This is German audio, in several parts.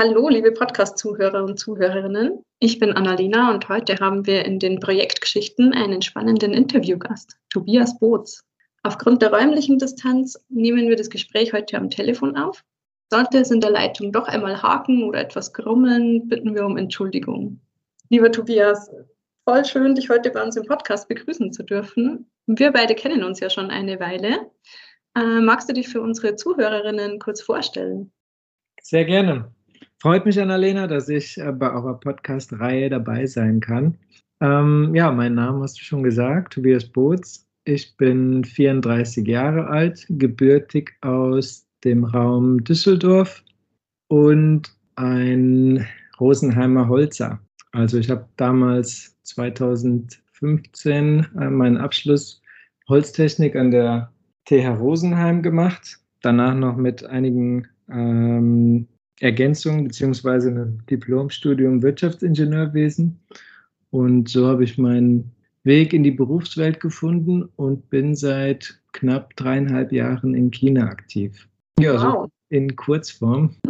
Hallo, liebe Podcast-Zuhörer und Zuhörerinnen. Ich bin Annalena und heute haben wir in den Projektgeschichten einen spannenden Interviewgast, Tobias Boots. Aufgrund der räumlichen Distanz nehmen wir das Gespräch heute am Telefon auf. Sollte es in der Leitung doch einmal haken oder etwas grummeln, bitten wir um Entschuldigung. Lieber Tobias, voll schön, dich heute bei uns im Podcast begrüßen zu dürfen. Wir beide kennen uns ja schon eine Weile. Äh, magst du dich für unsere Zuhörerinnen kurz vorstellen? Sehr gerne. Freut mich, Annalena, dass ich äh, bei eurer Podcast-Reihe dabei sein kann. Ähm, ja, mein Name hast du schon gesagt, Tobias Boots. Ich bin 34 Jahre alt, gebürtig aus dem Raum Düsseldorf und ein Rosenheimer Holzer. Also ich habe damals 2015 äh, meinen Abschluss Holztechnik an der TH Rosenheim gemacht. Danach noch mit einigen ähm, Ergänzung beziehungsweise ein Diplomstudium Wirtschaftsingenieurwesen. Und so habe ich meinen Weg in die Berufswelt gefunden und bin seit knapp dreieinhalb Jahren in China aktiv. Ja, wow. so in Kurzform.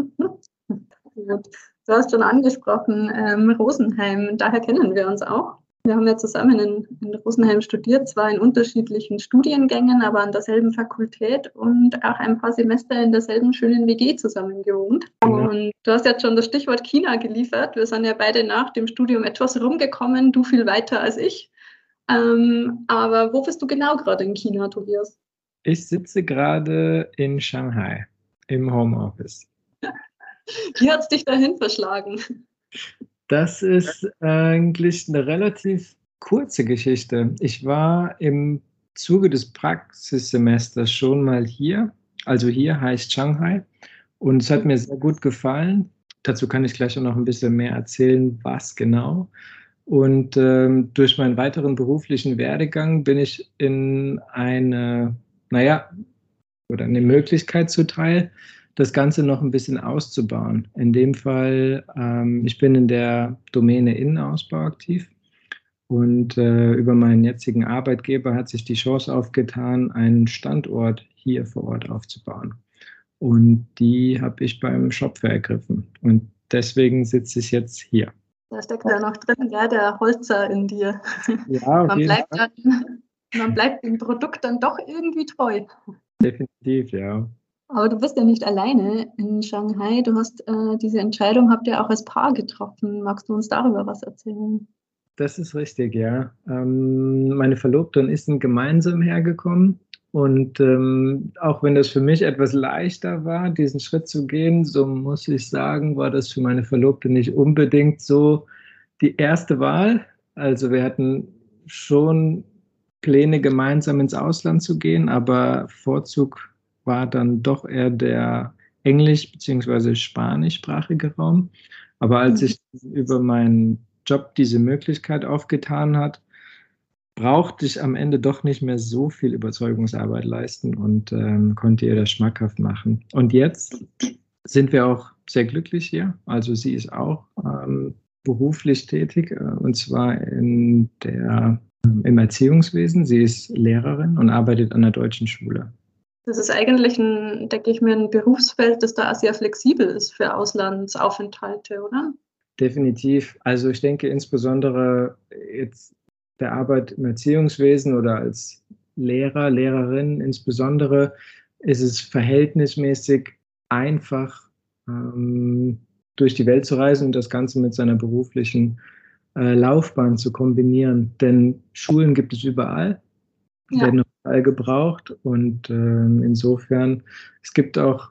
Du hast schon angesprochen, ähm, Rosenheim, daher kennen wir uns auch. Wir haben ja zusammen in, in, Rosenheim studiert, zwar in unterschiedlichen Studiengängen, aber an derselben Fakultät und auch ein paar Semester in derselben schönen WG zusammen gewohnt. Genau. Und du hast jetzt schon das Stichwort China geliefert. Wir sind ja beide nach dem Studium etwas rumgekommen, du viel weiter als ich. Ähm, aber wo bist du genau gerade in China, Tobias? Ich sitze gerade in Shanghai im Homeoffice. Wie hat es dich dahin verschlagen? Das ist eigentlich eine relativ kurze Geschichte. Ich war im Zuge des Praxissemesters schon mal hier. Also hier heißt Shanghai. Und es hat mir sehr gut gefallen. Dazu kann ich gleich auch noch ein bisschen mehr erzählen, was genau. Und ähm, durch meinen weiteren beruflichen Werdegang bin ich in eine, naja, oder eine Möglichkeit zuteil, das Ganze noch ein bisschen auszubauen. In dem Fall, ähm, ich bin in der Domäne Innenausbau aktiv und äh, über meinen jetzigen Arbeitgeber hat sich die Chance aufgetan, einen Standort hier vor Ort aufzubauen. Und die habe ich beim Schopfer ergriffen. Und deswegen sitze ich jetzt hier. Da steckt ja noch drin, ja, der Holzer in dir. Ja, man, bleibt dann, man bleibt dem Produkt dann doch irgendwie treu. Definitiv, ja. Aber du bist ja nicht alleine in Shanghai. Du hast äh, diese Entscheidung, habt ihr auch als Paar getroffen. Magst du uns darüber was erzählen? Das ist richtig, ja. Ähm, meine Verlobte und ich sind gemeinsam hergekommen. Und ähm, auch wenn das für mich etwas leichter war, diesen Schritt zu gehen, so muss ich sagen, war das für meine Verlobte nicht unbedingt so die erste Wahl. Also wir hatten schon Pläne, gemeinsam ins Ausland zu gehen, aber Vorzug war dann doch eher der englisch- bzw. spanischsprachige Raum. Aber als mhm. über meinen Job diese Möglichkeit aufgetan hat, brauchte ich am Ende doch nicht mehr so viel Überzeugungsarbeit leisten und ähm, konnte ihr das schmackhaft machen. Und jetzt sind wir auch sehr glücklich hier. Also sie ist auch ähm, beruflich tätig äh, und zwar in der, äh, im Erziehungswesen. Sie ist Lehrerin und arbeitet an der deutschen Schule. Das ist eigentlich ein, denke ich mir, ein Berufsfeld, das da sehr flexibel ist für Auslandsaufenthalte, oder? Definitiv. Also ich denke insbesondere jetzt der Arbeit im Erziehungswesen oder als Lehrer, Lehrerin insbesondere ist es verhältnismäßig einfach, ähm, durch die Welt zu reisen und das Ganze mit seiner beruflichen äh, Laufbahn zu kombinieren. Denn Schulen gibt es überall, ja. werden überall gebraucht. Und ähm, insofern, es gibt auch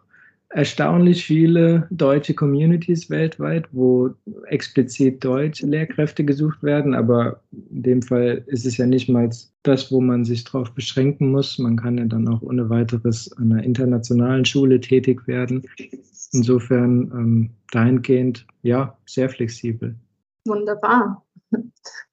erstaunlich viele deutsche Communities weltweit, wo explizit deutsche Lehrkräfte gesucht werden. Aber in dem Fall ist es ja nicht mal das, wo man sich darauf beschränken muss. Man kann ja dann auch ohne weiteres an einer internationalen Schule tätig werden. Insofern ähm, dahingehend, ja, sehr flexibel. Wunderbar.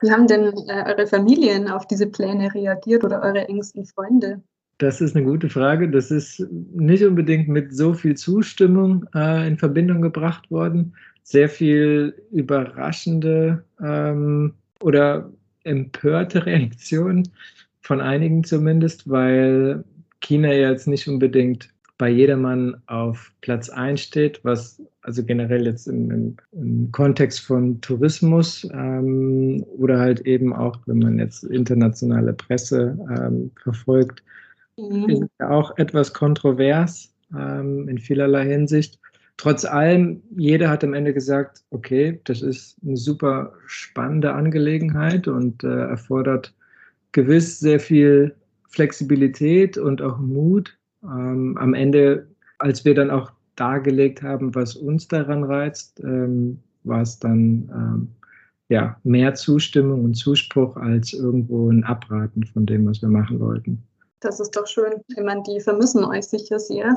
Wie haben denn äh, eure Familien auf diese Pläne reagiert oder eure engsten Freunde? Das ist eine gute Frage. Das ist nicht unbedingt mit so viel Zustimmung äh, in Verbindung gebracht worden. Sehr viel überraschende ähm, oder empörte Reaktionen von einigen zumindest, weil China jetzt nicht unbedingt bei jedermann auf Platz 1 steht, was also generell jetzt im, im, im Kontext von Tourismus ähm, oder halt eben auch, wenn man jetzt internationale Presse ähm, verfolgt, mhm. ist ja auch etwas kontrovers ähm, in vielerlei Hinsicht. Trotz allem, jeder hat am Ende gesagt, okay, das ist eine super spannende Angelegenheit und äh, erfordert gewiss sehr viel Flexibilität und auch Mut ähm, am Ende, als wir dann auch dargelegt haben, was uns daran reizt, ähm, war es dann ähm, ja, mehr Zustimmung und Zuspruch als irgendwo ein Abraten von dem, was wir machen wollten. Das ist doch schön. Ich meine, die vermissen euch sicher sehr.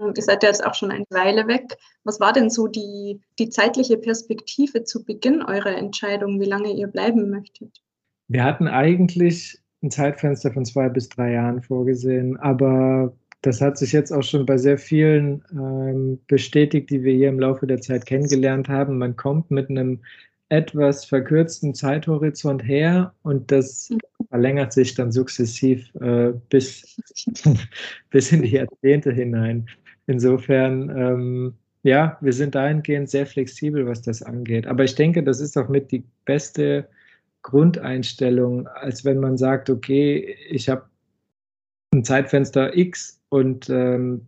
Ähm, ihr seid ja jetzt auch schon eine Weile weg. Was war denn so die, die zeitliche Perspektive zu Beginn eurer Entscheidung, wie lange ihr bleiben möchtet? Wir hatten eigentlich ein Zeitfenster von zwei bis drei Jahren vorgesehen, aber das hat sich jetzt auch schon bei sehr vielen ähm, bestätigt, die wir hier im Laufe der Zeit kennengelernt haben. Man kommt mit einem etwas verkürzten Zeithorizont her und das verlängert sich dann sukzessiv äh, bis, bis in die Jahrzehnte hinein. Insofern, ähm, ja, wir sind dahingehend sehr flexibel, was das angeht. Aber ich denke, das ist auch mit die beste Grundeinstellung, als wenn man sagt, okay, ich habe ein Zeitfenster X und ähm,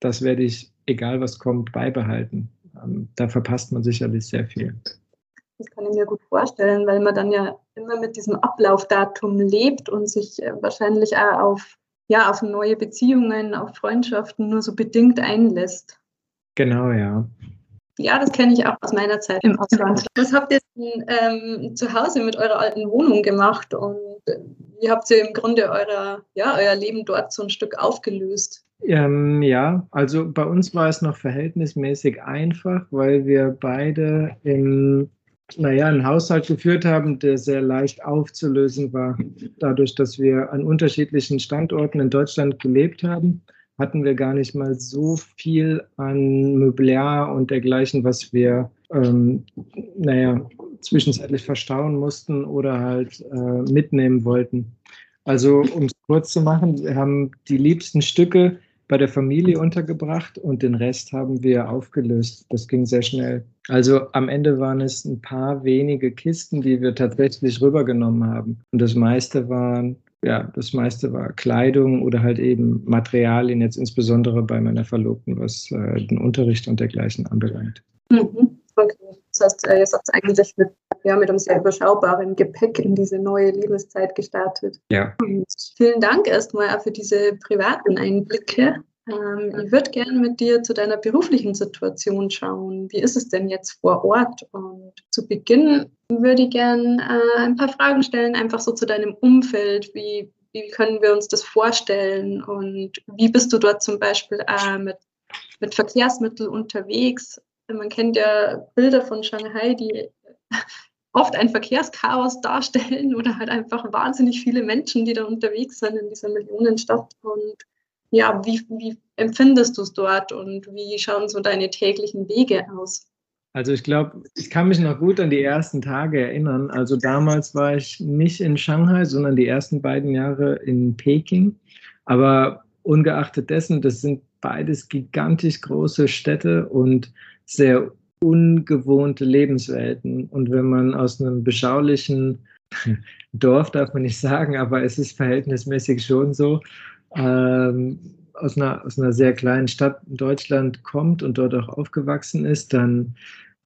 das werde ich, egal was kommt, beibehalten. Ähm, da verpasst man sicherlich sehr viel. Das kann ich mir gut vorstellen, weil man dann ja immer mit diesem Ablaufdatum lebt und sich äh, wahrscheinlich auch auf, ja, auf neue Beziehungen, auf Freundschaften nur so bedingt einlässt. Genau, ja. Ja, das kenne ich auch aus meiner Zeit im Ausland. Was habt ihr denn ähm, zu Hause mit eurer alten Wohnung gemacht und wie habt ihr im Grunde euer, ja, euer Leben dort so ein Stück aufgelöst? Ähm, ja, also bei uns war es noch verhältnismäßig einfach, weil wir beide in naja, einen Haushalt geführt haben, der sehr leicht aufzulösen war. Dadurch, dass wir an unterschiedlichen Standorten in Deutschland gelebt haben, hatten wir gar nicht mal so viel an Mobiliar und dergleichen, was wir, ähm, naja, zwischenzeitlich verstauen mussten oder halt äh, mitnehmen wollten. Also, um es kurz zu machen, wir haben die liebsten Stücke bei der Familie untergebracht und den Rest haben wir aufgelöst. Das ging sehr schnell. Also am Ende waren es ein paar wenige Kisten, die wir tatsächlich rübergenommen haben. Und das meiste waren, ja, das meiste war Kleidung oder halt eben Materialien, jetzt insbesondere bei meiner Verlobten, was äh, den Unterricht und dergleichen anbelangt. Mhm. Okay. Das heißt, ihr seid eigentlich mit, ja, mit einem sehr überschaubaren Gepäck in diese neue Lebenszeit gestartet. Ja. Und vielen Dank erstmal für diese privaten Einblicke. Ähm, ich würde gerne mit dir zu deiner beruflichen Situation schauen. Wie ist es denn jetzt vor Ort? Und zu Beginn würde ich gerne äh, ein paar Fragen stellen, einfach so zu deinem Umfeld. Wie, wie können wir uns das vorstellen? Und wie bist du dort zum Beispiel äh, mit, mit Verkehrsmitteln unterwegs? Man kennt ja Bilder von Shanghai, die oft ein Verkehrschaos darstellen oder halt einfach wahnsinnig viele Menschen, die da unterwegs sind in dieser Millionenstadt. Und ja, wie, wie empfindest du es dort und wie schauen so deine täglichen Wege aus? Also ich glaube, ich kann mich noch gut an die ersten Tage erinnern. Also damals war ich nicht in Shanghai, sondern die ersten beiden Jahre in Peking. Aber ungeachtet dessen, das sind beides gigantisch große Städte und sehr ungewohnte Lebenswelten. Und wenn man aus einem beschaulichen Dorf, darf man nicht sagen, aber es ist verhältnismäßig schon so, ähm, aus, einer, aus einer sehr kleinen Stadt in Deutschland kommt und dort auch aufgewachsen ist, dann,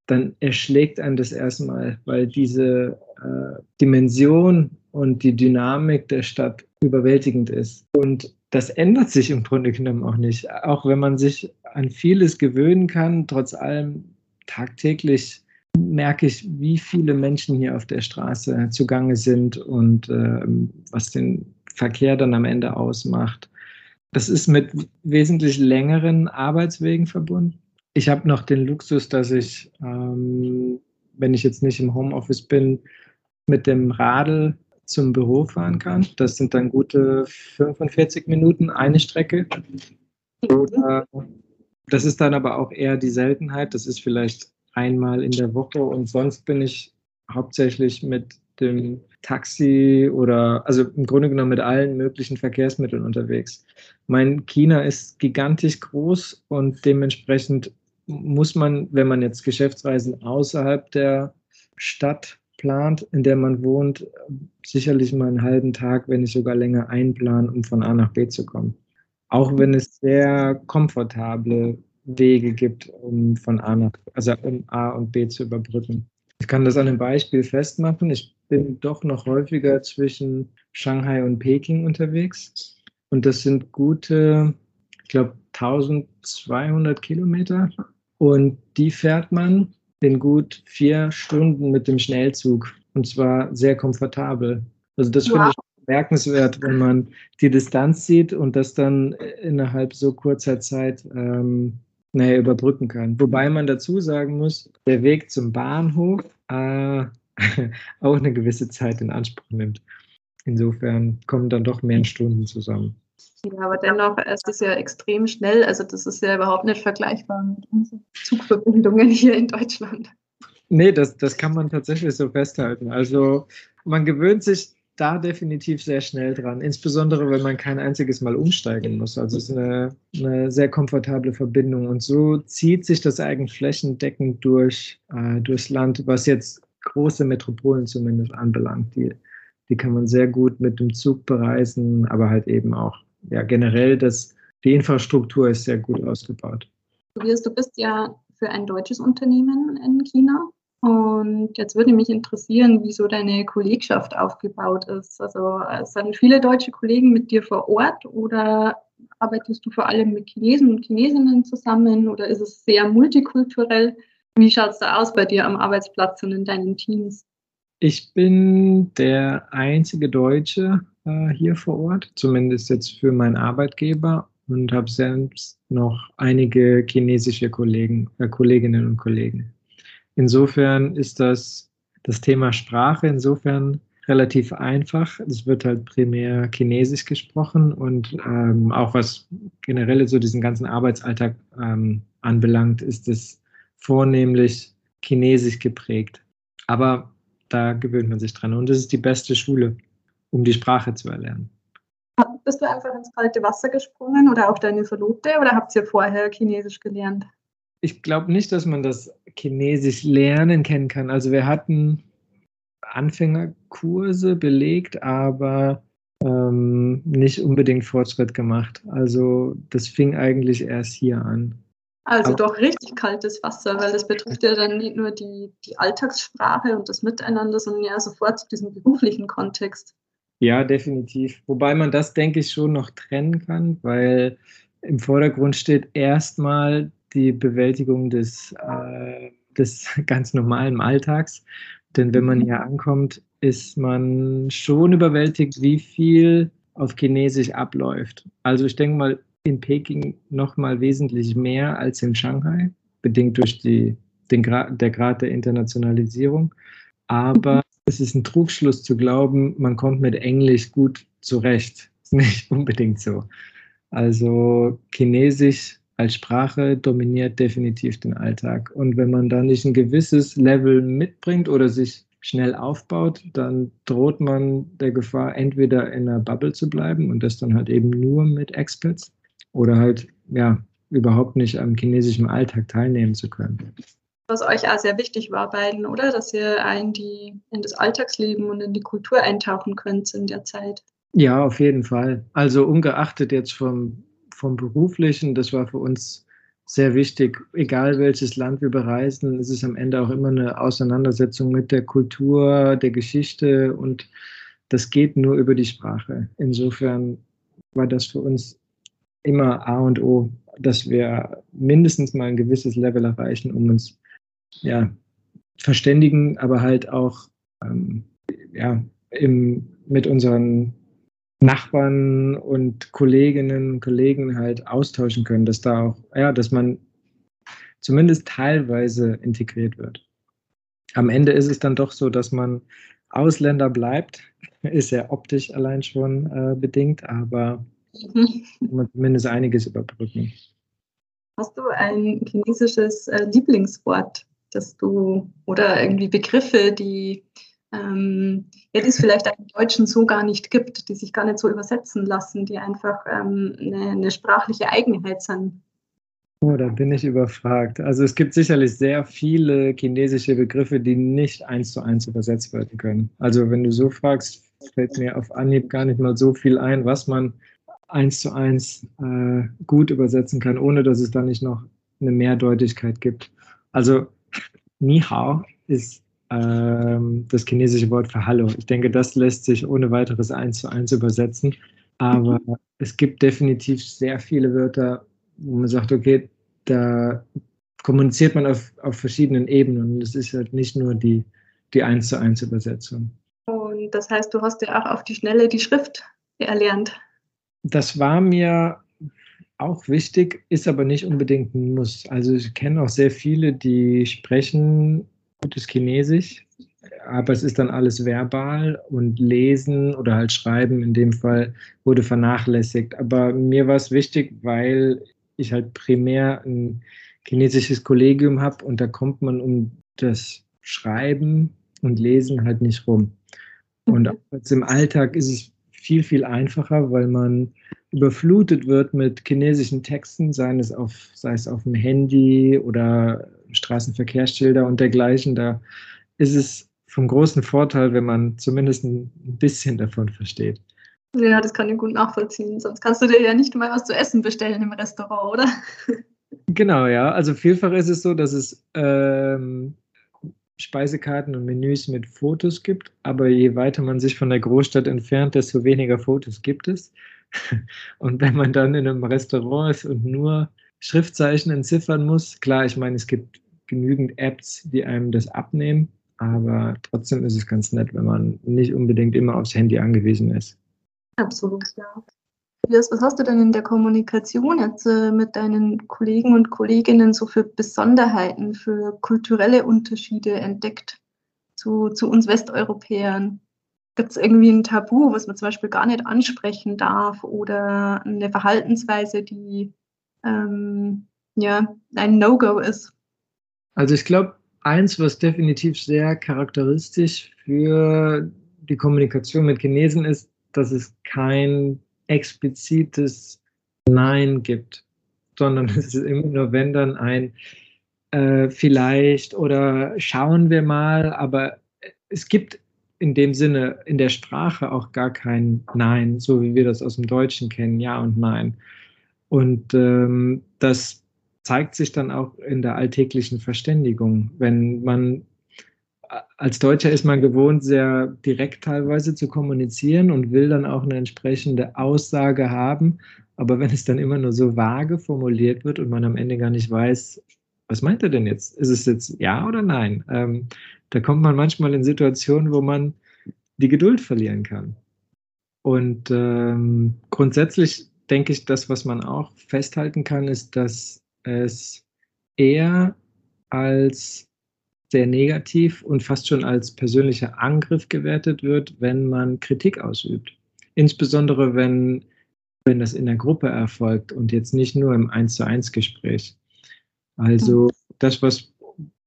dann erschlägt einen das erstmal, weil diese äh, Dimension und die Dynamik der Stadt überwältigend ist. Und das ändert sich im Grunde genommen auch nicht. Auch wenn man sich an vieles gewöhnen kann, trotz allem tagtäglich merke ich, wie viele Menschen hier auf der Straße zugange sind und äh, was den Verkehr dann am Ende ausmacht. Das ist mit wesentlich längeren Arbeitswegen verbunden. Ich habe noch den Luxus, dass ich, ähm, wenn ich jetzt nicht im Homeoffice bin, mit dem Radl zum Büro fahren kann. Das sind dann gute 45 Minuten eine Strecke. Oder, das ist dann aber auch eher die Seltenheit. Das ist vielleicht einmal in der Woche und sonst bin ich hauptsächlich mit dem Taxi oder also im Grunde genommen mit allen möglichen Verkehrsmitteln unterwegs. Mein China ist gigantisch groß und dementsprechend muss man, wenn man jetzt Geschäftsreisen außerhalb der Stadt plant, in der man wohnt, sicherlich mal einen halben Tag, wenn nicht sogar länger einplanen, um von A nach B zu kommen. Auch wenn es sehr komfortable Wege gibt, um von A nach, also um A und B zu überbrücken. Ich kann das an einem Beispiel festmachen. Ich bin doch noch häufiger zwischen Shanghai und Peking unterwegs. Und das sind gute, ich glaube, 1200 Kilometer. Und die fährt man in gut vier Stunden mit dem Schnellzug. Und zwar sehr komfortabel. Also das wow. finde ich bemerkenswert, wenn man die Distanz sieht und das dann innerhalb so kurzer Zeit ähm, naja, überbrücken kann. Wobei man dazu sagen muss, der Weg zum Bahnhof äh, auch eine gewisse Zeit in Anspruch nimmt. Insofern kommen dann doch mehr Stunden zusammen. Ja, aber dennoch ist es ja extrem schnell. Also das ist ja überhaupt nicht vergleichbar mit unseren Zugverbindungen hier in Deutschland. Nee, das, das kann man tatsächlich so festhalten. Also man gewöhnt sich da definitiv sehr schnell dran, insbesondere wenn man kein einziges Mal umsteigen muss. Also es ist eine, eine sehr komfortable Verbindung und so zieht sich das eigentlich flächendeckend durch, äh, durchs Land, was jetzt große Metropolen zumindest anbelangt. Die, die kann man sehr gut mit dem Zug bereisen, aber halt eben auch ja, generell das, die Infrastruktur ist sehr gut ausgebaut. Tobias, du bist ja für ein deutsches Unternehmen in China und jetzt würde mich interessieren, wie so deine Kollegschaft aufgebaut ist. Also äh, sind viele deutsche Kollegen mit dir vor Ort oder arbeitest du vor allem mit Chinesen und Chinesinnen zusammen oder ist es sehr multikulturell? Wie schaut es da aus bei dir am Arbeitsplatz und in deinen Teams? Ich bin der einzige Deutsche äh, hier vor Ort, zumindest jetzt für meinen Arbeitgeber und habe selbst noch einige chinesische Kollegen, äh, Kolleginnen und Kollegen. Insofern ist das, das Thema Sprache insofern relativ einfach. Es wird halt primär Chinesisch gesprochen und ähm, auch was generell so diesen ganzen Arbeitsalltag ähm, anbelangt, ist es vornehmlich Chinesisch geprägt. Aber da gewöhnt man sich dran und es ist die beste Schule, um die Sprache zu erlernen. Bist du einfach ins kalte Wasser gesprungen oder auch deine Verlobte oder habt ihr vorher Chinesisch gelernt? Ich glaube nicht, dass man das Chinesisch lernen kennen kann. Also wir hatten Anfängerkurse belegt, aber ähm, nicht unbedingt Fortschritt gemacht. Also das fing eigentlich erst hier an. Also aber, doch richtig kaltes Wasser, weil das betrifft ja dann nicht nur die, die Alltagssprache und das Miteinander, sondern ja sofort zu diesem beruflichen Kontext. Ja, definitiv. Wobei man das, denke ich, schon noch trennen kann, weil im Vordergrund steht erstmal die Bewältigung des, äh, des ganz normalen Alltags. Denn wenn man mhm. hier ankommt, ist man schon überwältigt, wie viel auf Chinesisch abläuft. Also ich denke mal, in Peking noch mal wesentlich mehr als in Shanghai, bedingt durch die, den Gra der Grad der Internationalisierung. Aber mhm. es ist ein Trugschluss zu glauben, man kommt mit Englisch gut zurecht. Ist nicht unbedingt so. Also Chinesisch als Sprache dominiert definitiv den Alltag. Und wenn man da nicht ein gewisses Level mitbringt oder sich schnell aufbaut, dann droht man der Gefahr, entweder in einer Bubble zu bleiben und das dann halt eben nur mit Experts oder halt, ja, überhaupt nicht am chinesischen Alltag teilnehmen zu können. Was euch auch sehr wichtig war, beiden, oder? Dass ihr in, die, in das Alltagsleben und in die Kultur eintauchen könnt in der Zeit. Ja, auf jeden Fall. Also ungeachtet jetzt vom vom Beruflichen, das war für uns sehr wichtig. Egal welches Land wir bereisen, ist es am Ende auch immer eine Auseinandersetzung mit der Kultur, der Geschichte und das geht nur über die Sprache. Insofern war das für uns immer A und O, dass wir mindestens mal ein gewisses Level erreichen, um uns ja, verständigen, aber halt auch ähm, ja, im, mit unseren Nachbarn und Kolleginnen und Kollegen halt austauschen können, dass da auch, ja, dass man zumindest teilweise integriert wird. Am Ende ist es dann doch so, dass man Ausländer bleibt, ist ja optisch allein schon äh, bedingt, aber man zumindest einiges überbrücken. Hast du ein chinesisches äh, Lieblingswort, das du oder irgendwie Begriffe, die ähm, ja, die es vielleicht im Deutschen so gar nicht gibt, die sich gar nicht so übersetzen lassen, die einfach ähm, eine, eine sprachliche Eigenheit sind. Oh, da bin ich überfragt. Also es gibt sicherlich sehr viele chinesische Begriffe, die nicht eins zu eins übersetzt werden können. Also wenn du so fragst, fällt mir auf Anhieb gar nicht mal so viel ein, was man eins zu eins äh, gut übersetzen kann, ohne dass es da nicht noch eine Mehrdeutigkeit gibt. Also Ni Hao ist ähm, das chinesische Wort für Hallo. Ich denke, das lässt sich ohne weiteres eins zu eins übersetzen. Aber mhm. es gibt definitiv sehr viele Wörter, wo man sagt, okay, da kommuniziert man auf, auf verschiedenen Ebenen. Und es ist halt nicht nur die, die eins zu eins Übersetzung. Und das heißt, du hast ja auch auf die Schnelle die Schrift erlernt. Das war mir auch wichtig, ist aber nicht unbedingt ein Muss. Also ich kenne auch sehr viele, die sprechen gutes Chinesisch, aber es ist dann alles verbal und lesen oder halt schreiben in dem Fall wurde vernachlässigt. Aber mir war es wichtig, weil ich halt primär ein chinesisches Kollegium habe und da kommt man um das Schreiben und Lesen halt nicht rum. Und mhm. auch im Alltag ist es viel, viel einfacher, weil man überflutet wird mit chinesischen Texten, sei es auf, sei es auf dem Handy oder Straßenverkehrsschilder und dergleichen. Da ist es vom großen Vorteil, wenn man zumindest ein bisschen davon versteht. Ja, das kann ich gut nachvollziehen. Sonst kannst du dir ja nicht mal was zu essen bestellen im Restaurant, oder? Genau, ja. Also vielfach ist es so, dass es ähm, Speisekarten und Menüs mit Fotos gibt, aber je weiter man sich von der Großstadt entfernt, desto weniger Fotos gibt es. Und wenn man dann in einem Restaurant ist und nur Schriftzeichen entziffern muss, klar, ich meine, es gibt genügend Apps, die einem das abnehmen, aber trotzdem ist es ganz nett, wenn man nicht unbedingt immer aufs Handy angewiesen ist. Absolut, ja. Was hast du denn in der Kommunikation jetzt äh, mit deinen Kollegen und Kolleginnen so für Besonderheiten, für kulturelle Unterschiede entdeckt zu, zu uns Westeuropäern? Gibt es irgendwie ein Tabu, was man zum Beispiel gar nicht ansprechen darf oder eine Verhaltensweise, die ähm, ja ein No-Go ist? Also ich glaube, eins, was definitiv sehr charakteristisch für die Kommunikation mit Chinesen ist, dass es kein explizites Nein gibt, sondern es ist immer nur, wenn dann ein äh, vielleicht oder schauen wir mal, aber es gibt in dem Sinne in der Sprache auch gar kein Nein, so wie wir das aus dem Deutschen kennen, Ja und Nein. Und ähm, das zeigt sich dann auch in der alltäglichen Verständigung. Wenn man als Deutscher ist man gewohnt, sehr direkt teilweise zu kommunizieren und will dann auch eine entsprechende Aussage haben. Aber wenn es dann immer nur so vage formuliert wird und man am Ende gar nicht weiß, was meint er denn jetzt? Ist es jetzt ja oder nein? Ähm, da kommt man manchmal in Situationen, wo man die Geduld verlieren kann. Und ähm, grundsätzlich denke ich, das, was man auch festhalten kann, ist, dass es eher als sehr negativ und fast schon als persönlicher Angriff gewertet wird, wenn man Kritik ausübt. Insbesondere wenn, wenn das in der Gruppe erfolgt und jetzt nicht nur im 1 zu 1 Gespräch. Also mhm. das, was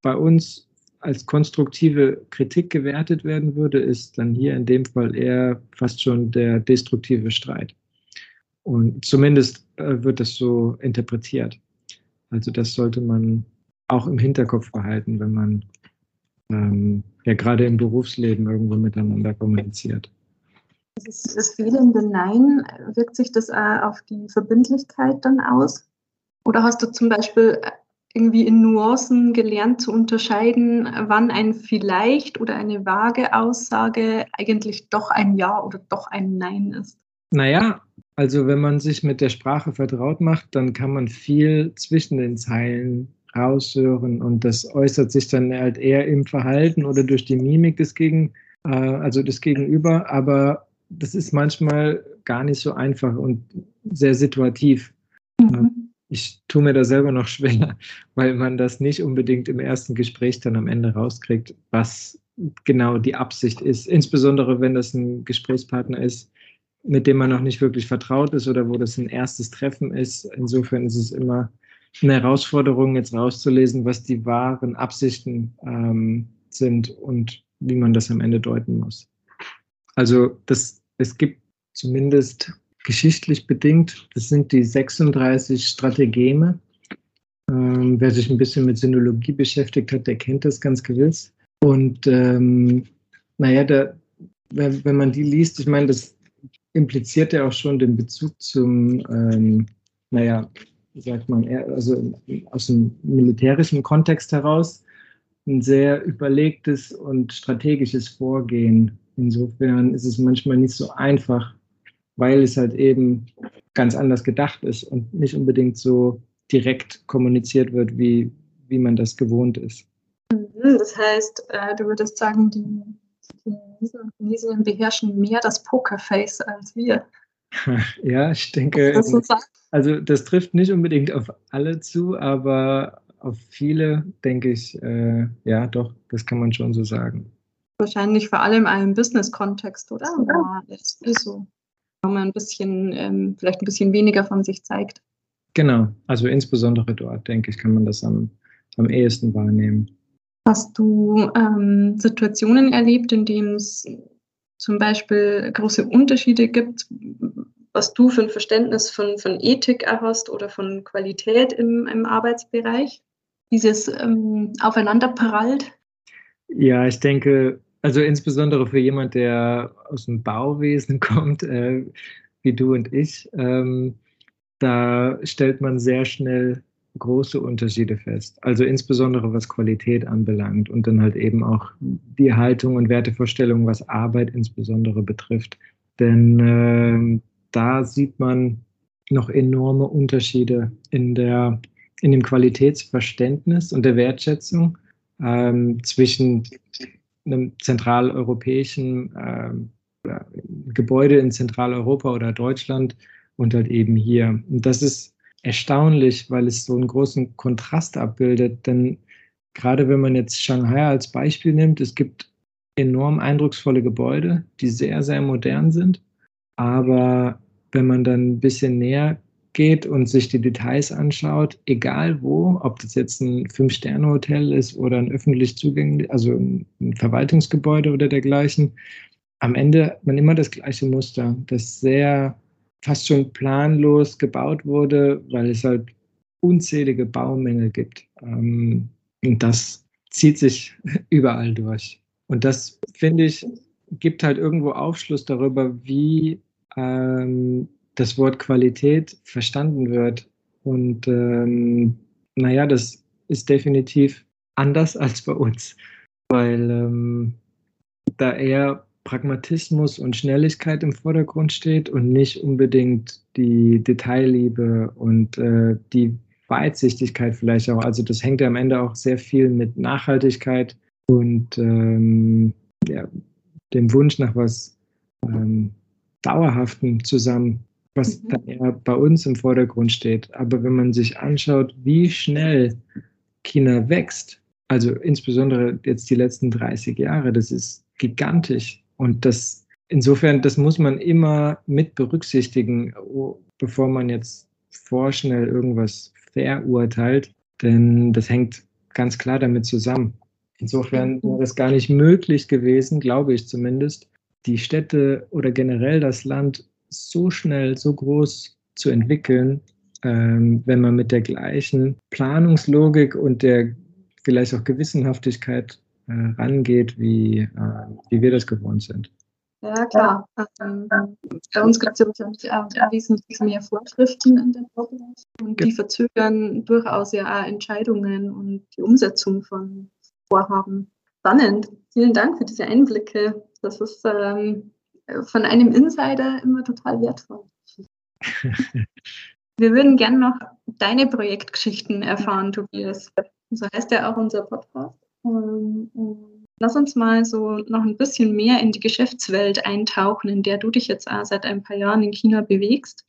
bei uns als konstruktive Kritik gewertet werden würde, ist dann hier in dem Fall eher fast schon der destruktive Streit. Und zumindest äh, wird das so interpretiert. Also das sollte man auch im Hinterkopf behalten, wenn man ähm, ja gerade im Berufsleben irgendwo miteinander kommuniziert. Das, das fehlende Nein, wirkt sich das auf die Verbindlichkeit dann aus? Oder hast du zum Beispiel irgendwie in Nuancen gelernt zu unterscheiden, wann ein vielleicht oder eine vage Aussage eigentlich doch ein Ja oder doch ein Nein ist? Naja, also wenn man sich mit der Sprache vertraut macht, dann kann man viel zwischen den Zeilen raushören und das äußert sich dann halt eher im Verhalten oder durch die Mimik des Gegen, äh, also des Gegenüber, aber das ist manchmal gar nicht so einfach und sehr situativ. Mhm. Ich tue mir da selber noch schwer, weil man das nicht unbedingt im ersten Gespräch dann am Ende rauskriegt, was genau die Absicht ist. Insbesondere wenn das ein Gesprächspartner ist, mit dem man noch nicht wirklich vertraut ist oder wo das ein erstes Treffen ist. Insofern ist es immer eine Herausforderung, jetzt rauszulesen, was die wahren Absichten ähm, sind und wie man das am Ende deuten muss. Also das, es gibt zumindest geschichtlich bedingt, das sind die 36 Strategeme. Ähm, wer sich ein bisschen mit Synologie beschäftigt hat, der kennt das ganz gewiss. Und ähm, naja, da, wenn, wenn man die liest, ich meine, das impliziert ja auch schon den Bezug zum, ähm, naja, sagt man, also aus dem militärischen Kontext heraus ein sehr überlegtes und strategisches Vorgehen. Insofern ist es manchmal nicht so einfach, weil es halt eben ganz anders gedacht ist und nicht unbedingt so direkt kommuniziert wird, wie, wie man das gewohnt ist. Mhm, das heißt, äh, du würdest sagen, die Chinesen und Chinesinnen beherrschen mehr das Pokerface als wir. Ja, ich denke, das also das trifft nicht unbedingt auf alle zu, aber auf viele denke ich, äh, ja, doch, das kann man schon so sagen. Wahrscheinlich vor allem im Business-Kontext, oder? Ja, das ist so. Man ein bisschen, ähm, vielleicht ein bisschen weniger von sich zeigt. Genau, also insbesondere dort, denke ich, kann man das am, am ehesten wahrnehmen. Hast du ähm, Situationen erlebt, in denen es zum Beispiel große Unterschiede gibt, was du für ein Verständnis von, von Ethik hast oder von Qualität im, im Arbeitsbereich? Dieses ähm, Aufeinanderprallt? Ja, ich denke, also insbesondere für jemand, der aus dem Bauwesen kommt, äh, wie du und ich, ähm, da stellt man sehr schnell große Unterschiede fest. Also insbesondere was Qualität anbelangt und dann halt eben auch die Haltung und Wertevorstellung, was Arbeit insbesondere betrifft. Denn äh, da sieht man noch enorme Unterschiede in, der, in dem Qualitätsverständnis und der Wertschätzung ähm, zwischen einem zentraleuropäischen äh, Gebäude in Zentraleuropa oder Deutschland und halt eben hier. Und das ist erstaunlich, weil es so einen großen Kontrast abbildet. Denn gerade wenn man jetzt Shanghai als Beispiel nimmt, es gibt enorm eindrucksvolle Gebäude, die sehr, sehr modern sind. Aber wenn man dann ein bisschen näher geht und sich die Details anschaut, egal wo, ob das jetzt ein Fünf-Sterne-Hotel ist oder ein öffentlich zugänglich, also ein Verwaltungsgebäude oder dergleichen, am Ende hat man immer das gleiche Muster, das sehr fast schon planlos gebaut wurde, weil es halt unzählige Baumängel gibt. Ähm, und das zieht sich überall durch. Und das, finde ich, gibt halt irgendwo Aufschluss darüber, wie ähm, das Wort Qualität verstanden wird. Und ähm, naja, das ist definitiv anders als bei uns, weil ähm, da eher Pragmatismus und Schnelligkeit im Vordergrund steht und nicht unbedingt die Detailliebe und äh, die Weitsichtigkeit vielleicht auch. Also das hängt ja am Ende auch sehr viel mit Nachhaltigkeit und ähm, ja, dem Wunsch nach was ähm, Dauerhaften zusammen, was mhm. dann eher bei uns im Vordergrund steht. Aber wenn man sich anschaut, wie schnell China wächst, also insbesondere jetzt die letzten 30 Jahre, das ist gigantisch. Und das, insofern, das muss man immer mit berücksichtigen, bevor man jetzt vorschnell irgendwas verurteilt, denn das hängt ganz klar damit zusammen. Insofern mhm. wäre es gar nicht möglich gewesen, glaube ich zumindest, die Städte oder generell das Land so schnell, so groß zu entwickeln, ähm, wenn man mit der gleichen Planungslogik und der vielleicht auch Gewissenhaftigkeit äh, rangeht, wie, äh, wie wir das gewohnt sind. Ja, klar. Ähm, bei uns gibt es ja wahrscheinlich auch wesentlich mehr Vorschriften in der Baubereich und die verzögern durchaus ja auch Entscheidungen und die Umsetzung von Vorhaben. Spannend. Vielen Dank für diese Einblicke. Das ist ähm, von einem Insider immer total wertvoll. Wir würden gerne noch deine Projektgeschichten erfahren, Tobias. So heißt ja auch unser Podcast. Ähm, lass uns mal so noch ein bisschen mehr in die Geschäftswelt eintauchen, in der du dich jetzt auch seit ein paar Jahren in China bewegst.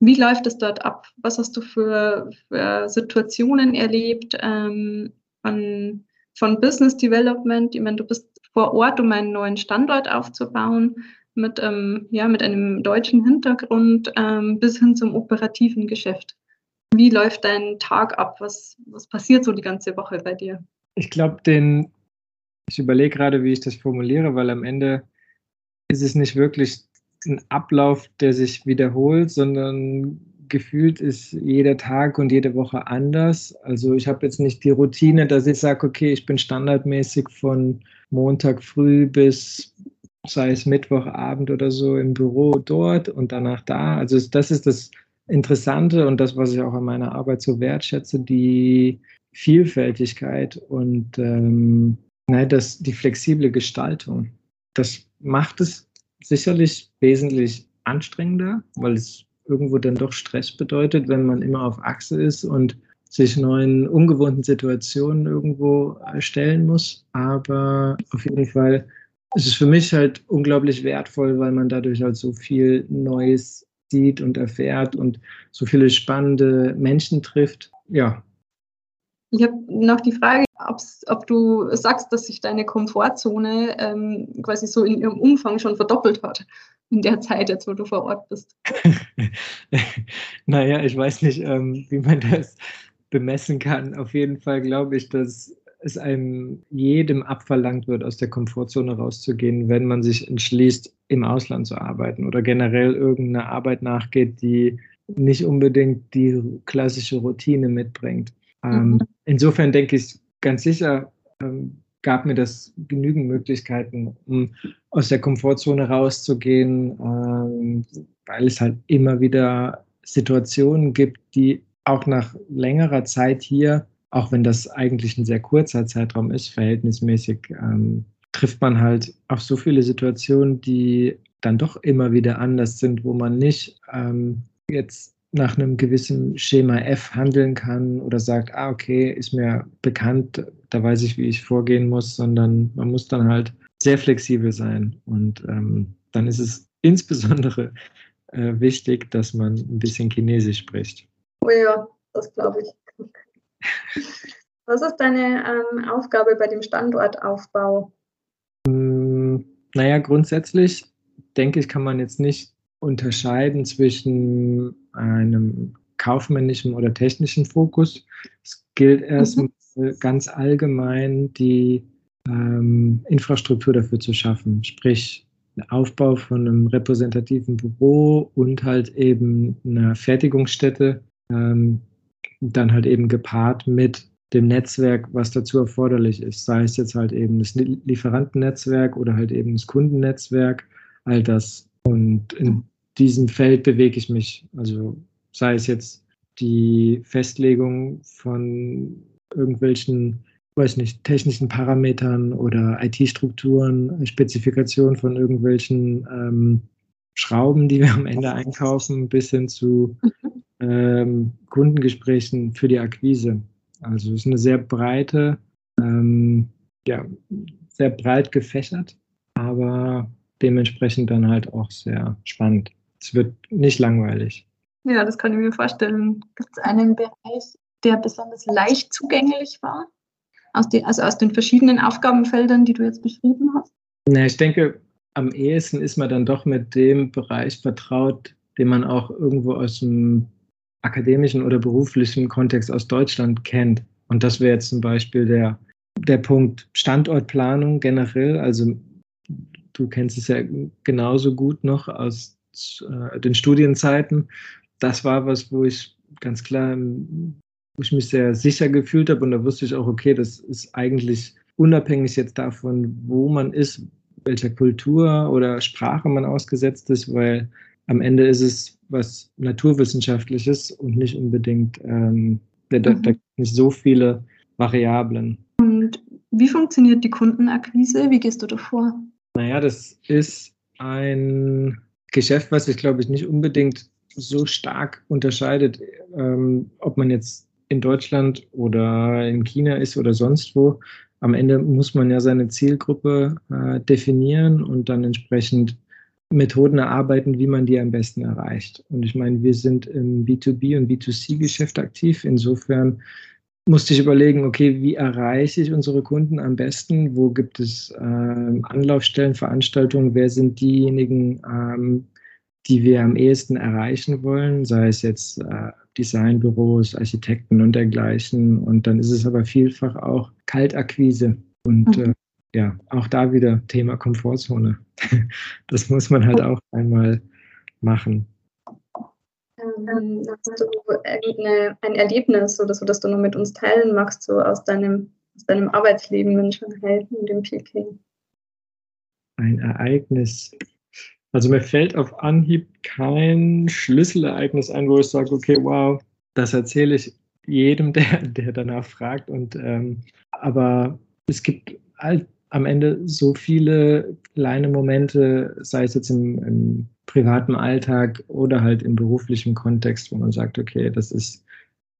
Wie läuft es dort ab? Was hast du für, für Situationen erlebt ähm, von, von, Business Development? Ich meine, du bist vor Ort, um einen neuen Standort aufzubauen, mit, ähm, ja, mit einem deutschen Hintergrund ähm, bis hin zum operativen Geschäft. Wie läuft dein Tag ab? Was, was passiert so die ganze Woche bei dir? Ich glaube, den Ich überlege gerade, wie ich das formuliere, weil am Ende ist es nicht wirklich ein Ablauf, der sich wiederholt, sondern gefühlt ist jeder Tag und jede Woche anders. Also ich habe jetzt nicht die Routine, dass ich sage, okay, ich bin standardmäßig von Montag früh bis sei es Mittwochabend oder so im Büro dort und danach da. Also das ist das Interessante und das, was ich auch an meiner Arbeit so wertschätze, die Vielfältigkeit und ähm, nein, das, die flexible Gestaltung. Das macht es sicherlich wesentlich anstrengender, weil es irgendwo dann doch Stress bedeutet, wenn man immer auf Achse ist und sich neuen, ungewohnten Situationen irgendwo stellen muss. Aber auf jeden Fall ist es für mich halt unglaublich wertvoll, weil man dadurch halt so viel Neues sieht und erfährt und so viele spannende Menschen trifft. Ja. Ich habe noch die Frage, ob du sagst, dass sich deine Komfortzone ähm, quasi so in ihrem Umfang schon verdoppelt hat in der Zeit jetzt, wo du vor Ort bist? naja, ich weiß nicht, ähm, wie man das bemessen kann. Auf jeden Fall glaube ich, dass es einem jedem abverlangt wird, aus der Komfortzone rauszugehen, wenn man sich entschließt, im Ausland zu arbeiten oder generell irgendeine Arbeit nachgeht, die nicht unbedingt die klassische Routine mitbringt. Ähm, mhm. insofern denke ich ganz sicher, ähm, gab mir das genügend Möglichkeiten, um aus der Komfortzone rauszugehen, ähm, weil es halt immer wieder Situationen gibt, die auch nach längerer Zeit hier, auch wenn das eigentlich ein sehr kurzer Zeitraum ist, verhältnismäßig, ähm, trifft man halt auf so viele Situationen, die dann doch immer wieder anders sind, wo man nicht ähm, jetzt nach einem gewissen Schema F handeln kann oder sagt, ah, okay, ist mir bekannt, da weiß ich, wie ich vorgehen muss, sondern man muss dann halt sehr flexibel sein. Und ähm, dann ist es insbesondere äh, wichtig, dass man ein bisschen Chinesisch spricht. Oh ja, das glaube ich. Was ist deine ähm, Aufgabe bei dem Standortaufbau? Hm, naja, grundsätzlich denke ich, kann man jetzt nicht unterscheiden zwischen einem kaufmännischen oder technischen Fokus. Es gilt erstmal mhm. ganz allgemein die ähm, Infrastruktur dafür zu schaffen, sprich Aufbau von einem repräsentativen Büro und halt eben einer Fertigungsstätte, ähm, dann halt eben gepaart mit dem Netzwerk, was dazu erforderlich ist, sei es jetzt halt eben das Lieferantennetzwerk oder halt eben das Kundennetzwerk, all das. Und in diesem Feld bewege ich mich. Also sei es jetzt die Festlegung von irgendwelchen, weiß nicht, technischen Parametern oder IT-Strukturen, Spezifikation von irgendwelchen ähm, Schrauben, die wir am Ende einkaufen, bis hin zu ähm, Kundengesprächen für die Akquise. Also es ist eine sehr breite, ähm, ja, sehr breit gefächert, aber dementsprechend dann halt auch sehr spannend es wird nicht langweilig. Ja, das kann ich mir vorstellen. Gibt es einen Bereich, der besonders leicht zugänglich war? Aus die, also aus den verschiedenen Aufgabenfeldern, die du jetzt beschrieben hast? Na, ich denke, am ehesten ist man dann doch mit dem Bereich vertraut, den man auch irgendwo aus dem akademischen oder beruflichen Kontext aus Deutschland kennt. Und das wäre jetzt zum Beispiel der, der Punkt Standortplanung generell. Also du kennst es ja genauso gut noch aus äh, den Studienzeiten, das war was, wo ich ganz klar, wo ich mich sehr sicher gefühlt habe und da wusste ich auch, okay, das ist eigentlich unabhängig jetzt davon, wo man ist, welcher Kultur oder Sprache man ausgesetzt ist, weil am Ende ist es was Naturwissenschaftliches und nicht unbedingt, ähm, da, mhm. da nicht so viele Variablen. Und wie funktioniert die Kundenakquise? Wie gehst du davor? Naja, das ist ein Geschäft, was sich, glaube ich, nicht unbedingt so stark unterscheidet, ähm, ob man jetzt in Deutschland oder in China ist oder sonst wo. Am Ende muss man ja seine Zielgruppe äh, definieren und dann entsprechend Methoden erarbeiten, wie man die am besten erreicht. Und ich meine, wir sind im B2B und B2C-Geschäft aktiv. Insofern musste ich überlegen, okay, wie erreiche ich unsere Kunden am besten? Wo gibt es äh, Anlaufstellen, Veranstaltungen? Wer sind diejenigen, ähm, die wir am ehesten erreichen wollen? Sei es jetzt äh, Designbüros, Architekten und dergleichen. Und dann ist es aber vielfach auch Kaltakquise. Und mhm. äh, ja, auch da wieder Thema Komfortzone. Das muss man halt auch einmal machen. Ähm, hast du ein Erlebnis oder so, das du noch mit uns teilen magst, so aus deinem, aus deinem Arbeitsleben in Shanghai und dem Peking? Ein Ereignis. Also mir fällt auf Anhieb kein Schlüsselereignis ein, wo ich sage, okay, wow, das erzähle ich jedem, der, der danach fragt. Und ähm, aber es gibt all, am Ende so viele kleine Momente, sei es jetzt im, im privaten Alltag oder halt im beruflichen Kontext, wo man sagt, okay, das ist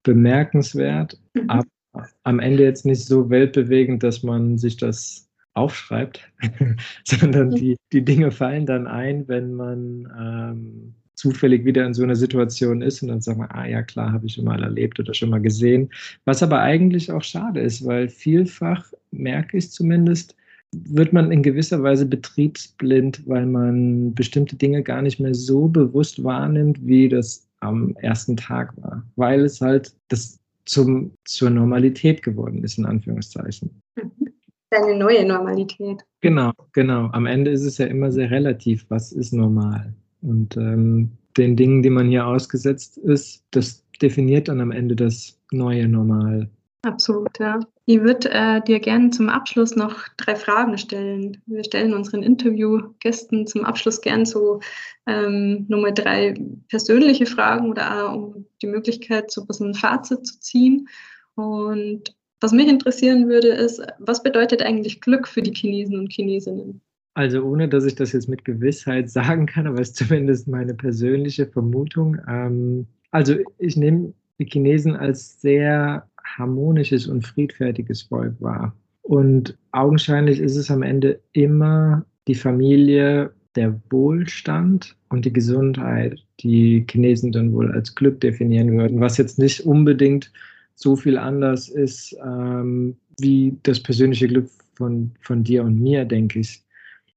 bemerkenswert, mhm. aber am Ende jetzt nicht so weltbewegend, dass man sich das aufschreibt, sondern die, die Dinge fallen dann ein, wenn man ähm, zufällig wieder in so einer Situation ist und dann sagt man, ah ja klar, habe ich schon mal erlebt oder schon mal gesehen. Was aber eigentlich auch schade ist, weil vielfach merke ich zumindest, wird man in gewisser Weise betriebsblind, weil man bestimmte Dinge gar nicht mehr so bewusst wahrnimmt, wie das am ersten Tag war, weil es halt das zum, zur Normalität geworden ist, in Anführungszeichen. Deine neue Normalität. Genau, genau. Am Ende ist es ja immer sehr relativ, was ist normal. Und ähm, den Dingen, die man hier ausgesetzt ist, das definiert dann am Ende das neue Normal. Absolut, ja. Ich würde äh, dir gerne zum Abschluss noch drei Fragen stellen. Wir stellen unseren Interviewgästen zum Abschluss gern so ähm, nochmal drei persönliche Fragen oder auch um die Möglichkeit, so ein bisschen ein Fazit zu ziehen. Und was mich interessieren würde, ist, was bedeutet eigentlich Glück für die Chinesen und Chinesinnen? Also ohne, dass ich das jetzt mit Gewissheit sagen kann, aber es ist zumindest meine persönliche Vermutung. Ähm, also ich nehme die Chinesen als sehr harmonisches und friedfertiges Volk war. Und augenscheinlich ist es am Ende immer die Familie, der Wohlstand und die Gesundheit, die Chinesen dann wohl als Glück definieren würden, was jetzt nicht unbedingt so viel anders ist ähm, wie das persönliche Glück von, von dir und mir, denke ich.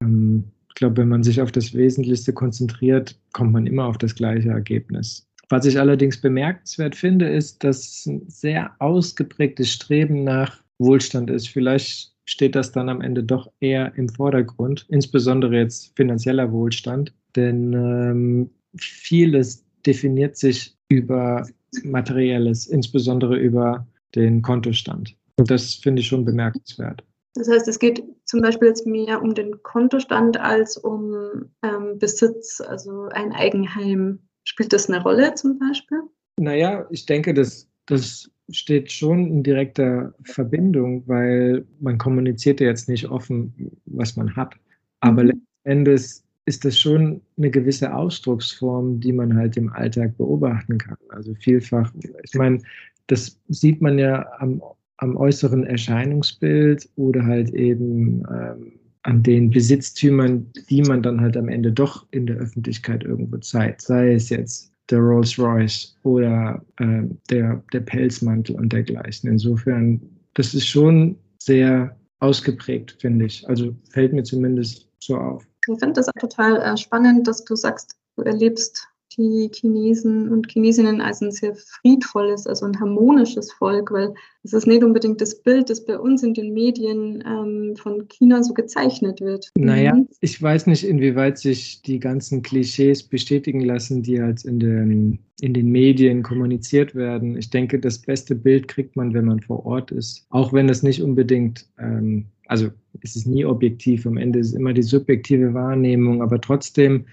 Ähm, ich glaube, wenn man sich auf das Wesentlichste konzentriert, kommt man immer auf das gleiche Ergebnis. Was ich allerdings bemerkenswert finde, ist, dass ein sehr ausgeprägtes Streben nach Wohlstand ist. Vielleicht steht das dann am Ende doch eher im Vordergrund, insbesondere jetzt finanzieller Wohlstand, denn ähm, vieles definiert sich über Materielles, insbesondere über den Kontostand. Und das finde ich schon bemerkenswert. Das heißt, es geht zum Beispiel jetzt mehr um den Kontostand als um ähm, Besitz, also ein Eigenheim Spielt das eine Rolle zum Beispiel? Naja, ich denke, das, das steht schon in direkter Verbindung, weil man kommuniziert ja jetzt nicht offen, was man hat. Aber mhm. letztendlich ist das schon eine gewisse Ausdrucksform, die man halt im Alltag beobachten kann. Also vielfach, ich meine, das sieht man ja am, am äußeren Erscheinungsbild oder halt eben ähm, an den Besitztümern, die man dann halt am Ende doch in der Öffentlichkeit irgendwo zeigt. Sei es jetzt der Rolls Royce oder äh, der, der Pelzmantel und dergleichen. Insofern, das ist schon sehr ausgeprägt, finde ich. Also fällt mir zumindest so auf. Ich finde das auch total äh, spannend, dass du sagst, du erlebst die Chinesen und Chinesinnen als ein sehr friedvolles, also ein harmonisches Volk, weil es ist nicht unbedingt das Bild, das bei uns in den Medien ähm, von China so gezeichnet wird. Naja, mhm. ich weiß nicht, inwieweit sich die ganzen Klischees bestätigen lassen, die halt in den, in den Medien kommuniziert werden. Ich denke, das beste Bild kriegt man, wenn man vor Ort ist, auch wenn das nicht unbedingt ähm, also es ist nie objektiv, am Ende ist es immer die subjektive Wahrnehmung, aber trotzdem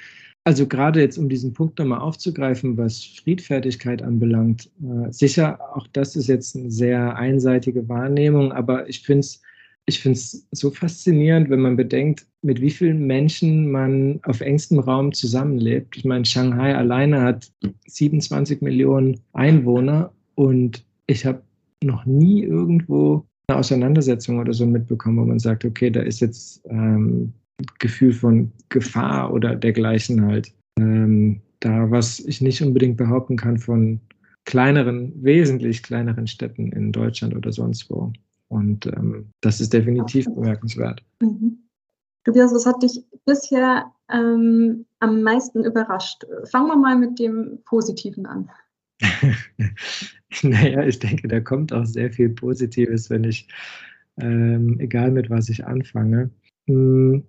also gerade jetzt, um diesen Punkt nochmal aufzugreifen, was Friedfertigkeit anbelangt, äh, sicher, auch das ist jetzt eine sehr einseitige Wahrnehmung, aber ich finde es ich find's so faszinierend, wenn man bedenkt, mit wie vielen Menschen man auf engstem Raum zusammenlebt. Ich meine, Shanghai alleine hat 27 Millionen Einwohner und ich habe noch nie irgendwo eine Auseinandersetzung oder so mitbekommen, wo man sagt, okay, da ist jetzt ähm, Gefühl von Gefahr oder dergleichen halt. Ähm, da, was ich nicht unbedingt behaupten kann von kleineren, wesentlich kleineren Städten in Deutschland oder sonst wo. Und ähm, das ist definitiv bemerkenswert. Mhm. Tobias, was hat dich bisher ähm, am meisten überrascht? Fangen wir mal mit dem Positiven an. naja, ich denke, da kommt auch sehr viel Positives, wenn ich ähm, egal mit was ich anfange. Hm,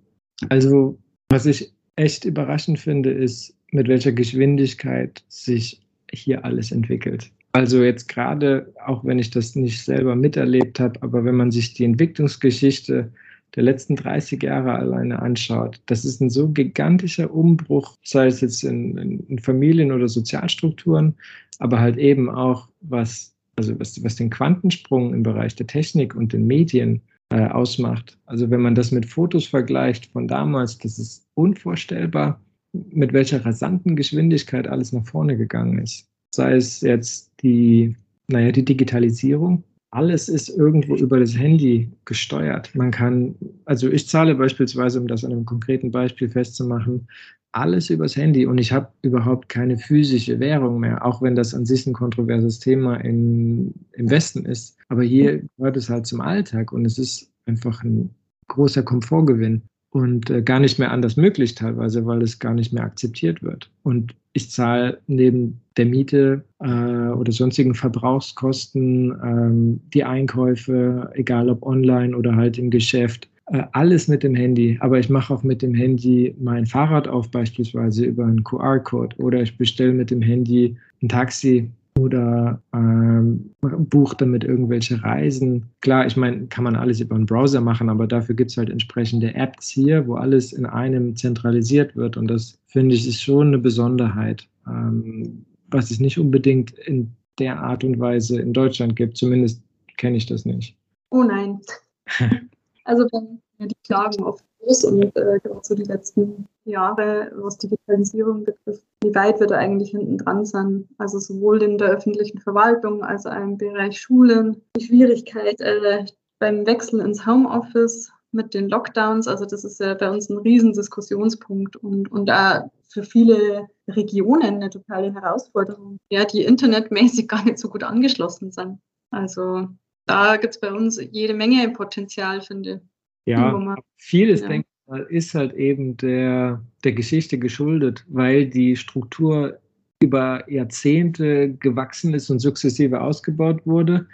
also, was ich echt überraschend finde, ist, mit welcher Geschwindigkeit sich hier alles entwickelt. Also jetzt gerade, auch wenn ich das nicht selber miterlebt habe, aber wenn man sich die Entwicklungsgeschichte der letzten 30 Jahre alleine anschaut, das ist ein so gigantischer Umbruch, sei es jetzt in, in, Familien oder Sozialstrukturen, aber halt eben auch was, also was, was den Quantensprung im Bereich der Technik und den Medien äh, ausmacht. Also wenn man das mit Fotos vergleicht von damals, das ist unvorstellbar, mit welcher rasanten Geschwindigkeit alles nach vorne gegangen ist. Sei es jetzt die, naja, die Digitalisierung, alles ist irgendwo über das Handy gesteuert. Man kann, also ich zahle beispielsweise, um das an einem konkreten Beispiel festzumachen, alles übers Handy und ich habe überhaupt keine physische Währung mehr, auch wenn das an sich ein kontroverses Thema in, im Westen ist. Aber hier gehört es halt zum Alltag und es ist einfach ein großer Komfortgewinn und äh, gar nicht mehr anders möglich teilweise, weil es gar nicht mehr akzeptiert wird. Und ich zahle neben der Miete äh, oder sonstigen Verbrauchskosten ähm, die Einkäufe, egal ob online oder halt im Geschäft, alles mit dem Handy. Aber ich mache auch mit dem Handy mein Fahrrad auf, beispielsweise über einen QR-Code oder ich bestelle mit dem Handy ein Taxi oder ähm, bucht damit irgendwelche Reisen. Klar, ich meine, kann man alles über einen Browser machen, aber dafür gibt es halt entsprechende Apps hier, wo alles in einem zentralisiert wird. Und das finde ich ist schon eine Besonderheit, ähm, was es nicht unbedingt in der Art und Weise in Deutschland gibt. Zumindest kenne ich das nicht. Oh nein. also wenn die Klagen oft groß und äh, gerade so die letzten Jahre, was Digitalisierung betrifft, wie weit wir da eigentlich hinten dran sind. Also sowohl in der öffentlichen Verwaltung als auch im Bereich Schulen. Die Schwierigkeit äh, beim Wechsel ins Homeoffice mit den Lockdowns, also das ist ja bei uns ein Riesendiskussionspunkt und, und auch für viele Regionen eine totale Herausforderung, ja, die internetmäßig gar nicht so gut angeschlossen sind. Also da gibt es bei uns jede Menge Potenzial, finde ich. Ja, vieles, ja. denke ich mal, ist halt eben der, der Geschichte geschuldet, weil die Struktur über Jahrzehnte gewachsen ist und sukzessive ausgebaut wurde.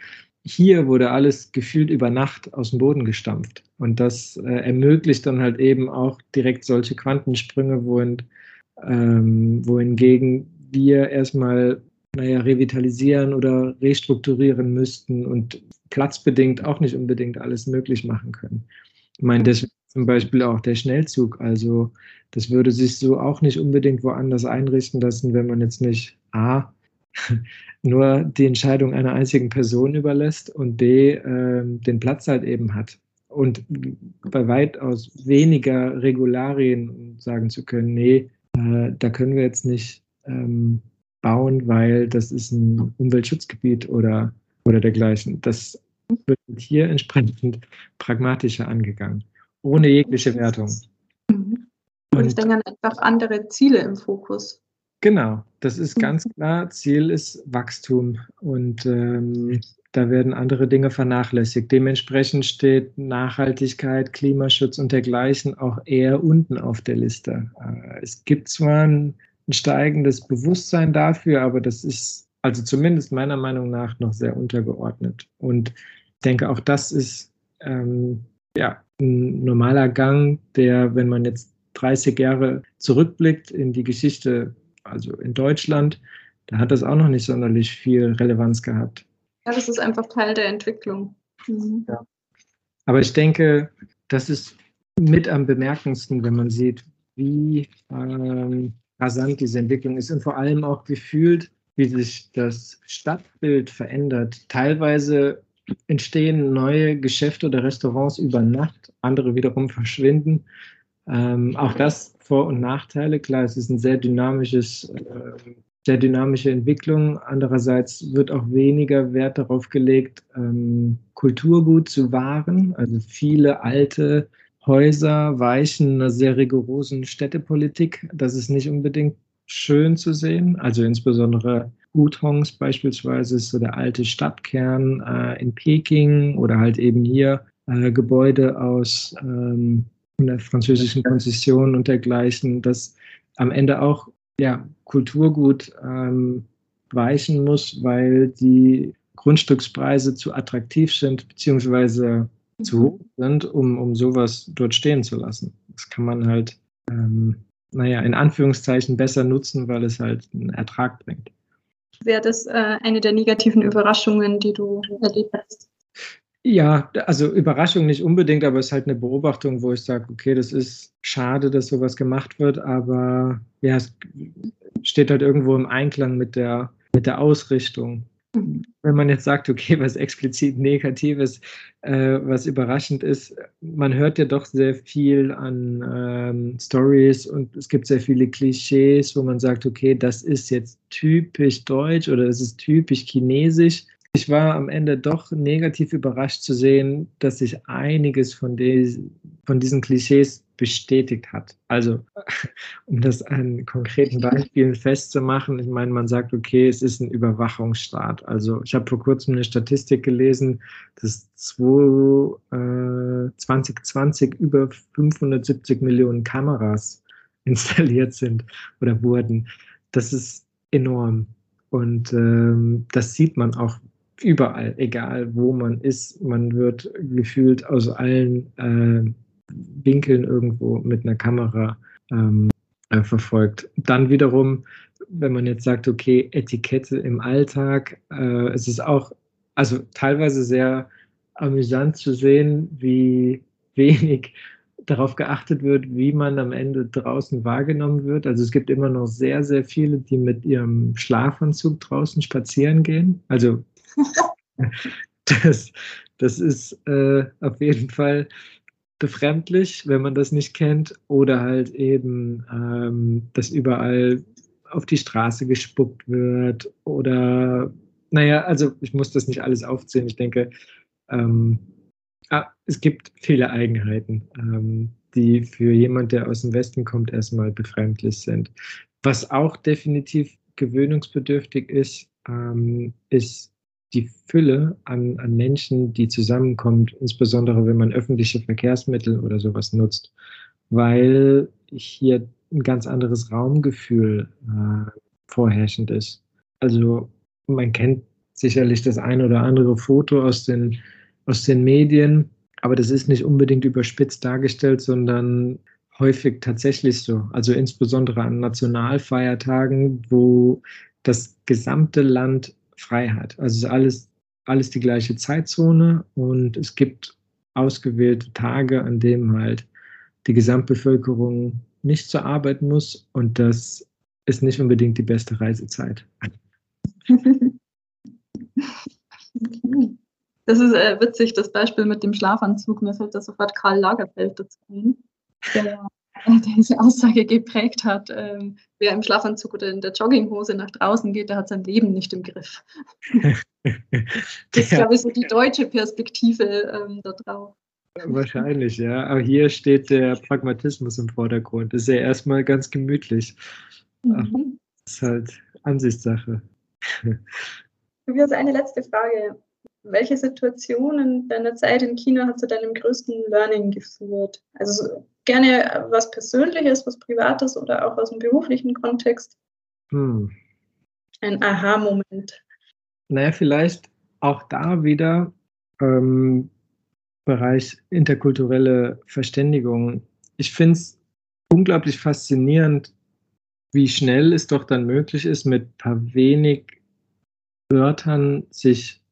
Hier wurde alles gefühlt über Nacht aus dem Boden gestampft. Und das äh, ermöglicht dann halt eben auch direkt solche Quantensprünge, wohin, ähm, wohingegen wir erstmal naja, revitalisieren oder restrukturieren müssten und platzbedingt auch nicht unbedingt alles möglich machen können. Ich meine, das zum Beispiel auch der Schnellzug. Also das würde sich so auch nicht unbedingt woanders einrichten lassen, wenn man jetzt nicht A, nur die Entscheidung einer einzigen Person überlässt und B, äh, den Platz halt eben hat. Und bei weitaus weniger Regularien sagen zu können, nee, äh, da können wir jetzt nicht ähm, bauen, weil das ist ein Umweltschutzgebiet oder, oder dergleichen. Das wird hier entsprechend pragmatischer angegangen, ohne jegliche Wertung. Mhm. Und ich denke einfach andere Ziele im Fokus. Genau, das ist ganz mhm. klar. Ziel ist Wachstum und ähm, da werden andere Dinge vernachlässigt. Dementsprechend steht Nachhaltigkeit, Klimaschutz und dergleichen auch eher unten auf der Liste. Äh, es gibt zwar ein, ein steigendes Bewusstsein dafür, aber das ist also zumindest meiner Meinung nach noch sehr untergeordnet. Und ich denke, auch das ist ähm, ja, ein normaler Gang, der, wenn man jetzt 30 Jahre zurückblickt in die Geschichte, also in Deutschland, da hat das auch noch nicht sonderlich viel Relevanz gehabt. Ja, das ist einfach Teil der Entwicklung. Mhm. Ja. Aber ich denke, das ist mit am bemerkendsten, wenn man sieht, wie ähm, rasant diese Entwicklung ist und vor allem auch gefühlt, wie sich das Stadtbild verändert. Teilweise entstehen neue Geschäfte oder Restaurants über Nacht, andere wiederum verschwinden. Ähm, auch das Vor- und Nachteile. Klar, es ist ein sehr dynamisches, äh, sehr dynamische Entwicklung. Andererseits wird auch weniger Wert darauf gelegt, ähm, Kulturgut zu wahren. Also viele alte Häuser weichen einer sehr rigorosen Städtepolitik. Das ist nicht unbedingt schön zu sehen. Also insbesondere Hutongs beispielsweise ist so der alte Stadtkern äh, in Peking oder halt eben hier äh, Gebäude aus ähm, der französischen Konzession und dergleichen, das am Ende auch ja, Kulturgut ähm, weichen muss, weil die Grundstückspreise zu attraktiv sind, beziehungsweise zu hoch sind, um, um sowas dort stehen zu lassen. Das kann man halt, ähm, naja, in Anführungszeichen besser nutzen, weil es halt einen Ertrag bringt. Wäre das äh, eine der negativen Überraschungen, die du erlebt hast? Ja, also Überraschung nicht unbedingt, aber es ist halt eine Beobachtung, wo ich sage, okay, das ist schade, dass sowas gemacht wird, aber ja, es steht halt irgendwo im Einklang mit der, mit der Ausrichtung. Wenn man jetzt sagt, okay, was explizit Negatives, äh, was überraschend ist, man hört ja doch sehr viel an ähm, Stories und es gibt sehr viele Klischees, wo man sagt, okay, das ist jetzt typisch deutsch oder das ist typisch chinesisch. Ich war am Ende doch negativ überrascht zu sehen, dass sich einiges von, des, von diesen Klischees bestätigt hat. Also, um das an konkreten Beispielen festzumachen, ich meine, man sagt, okay, es ist ein Überwachungsstaat. Also, ich habe vor kurzem eine Statistik gelesen, dass 2020 äh, über 570 Millionen Kameras installiert sind oder wurden. Das ist enorm. Und ähm, das sieht man auch überall, egal wo man ist. Man wird gefühlt aus allen äh, Winkeln irgendwo mit einer Kamera ähm, äh, verfolgt. Dann wiederum, wenn man jetzt sagt, okay, Etikette im Alltag, äh, es ist auch, also teilweise sehr amüsant zu sehen, wie wenig darauf geachtet wird, wie man am Ende draußen wahrgenommen wird. Also es gibt immer noch sehr, sehr viele, die mit ihrem Schlafanzug draußen spazieren gehen. Also das, das ist äh, auf jeden Fall befremdlich, wenn man das nicht kennt, oder halt eben, ähm, dass überall auf die Straße gespuckt wird oder, naja, also ich muss das nicht alles aufzählen. Ich denke, ähm, ah, es gibt viele Eigenheiten, ähm, die für jemand, der aus dem Westen kommt, erstmal befremdlich sind. Was auch definitiv gewöhnungsbedürftig ist, ähm, ist die Fülle an, an Menschen, die zusammenkommt, insbesondere wenn man öffentliche Verkehrsmittel oder sowas nutzt, weil hier ein ganz anderes Raumgefühl äh, vorherrschend ist. Also man kennt sicherlich das ein oder andere Foto aus den, aus den Medien, aber das ist nicht unbedingt überspitzt dargestellt, sondern häufig tatsächlich so. Also insbesondere an Nationalfeiertagen, wo das gesamte Land Freiheit. Also es ist alles, alles die gleiche Zeitzone und es gibt ausgewählte Tage, an denen halt die Gesamtbevölkerung nicht zur Arbeit muss und das ist nicht unbedingt die beste Reisezeit. Das ist äh, witzig, das Beispiel mit dem Schlafanzug. Mir fällt da sofort Karl Lagerfeld dazu ein, der diese Aussage geprägt hat, ähm, wer im Schlafanzug oder in der Jogginghose nach draußen geht, der hat sein Leben nicht im Griff. das ist, glaube ich, so die deutsche Perspektive ähm, da drauf. Wahrscheinlich, ja. Aber hier steht der Pragmatismus im Vordergrund. Das ist ja erstmal ganz gemütlich. Mhm. Das ist halt Ansichtssache. Tobias, eine letzte Frage. Welche Situation in deiner Zeit in China hat zu deinem größten Learning geführt? Also gerne was Persönliches, was Privates oder auch aus dem beruflichen Kontext. Hm. Ein Aha-Moment. Naja, vielleicht auch da wieder ähm, Bereich interkulturelle Verständigung. Ich finde es unglaublich faszinierend, wie schnell es doch dann möglich ist, mit ein paar wenig Wörtern sich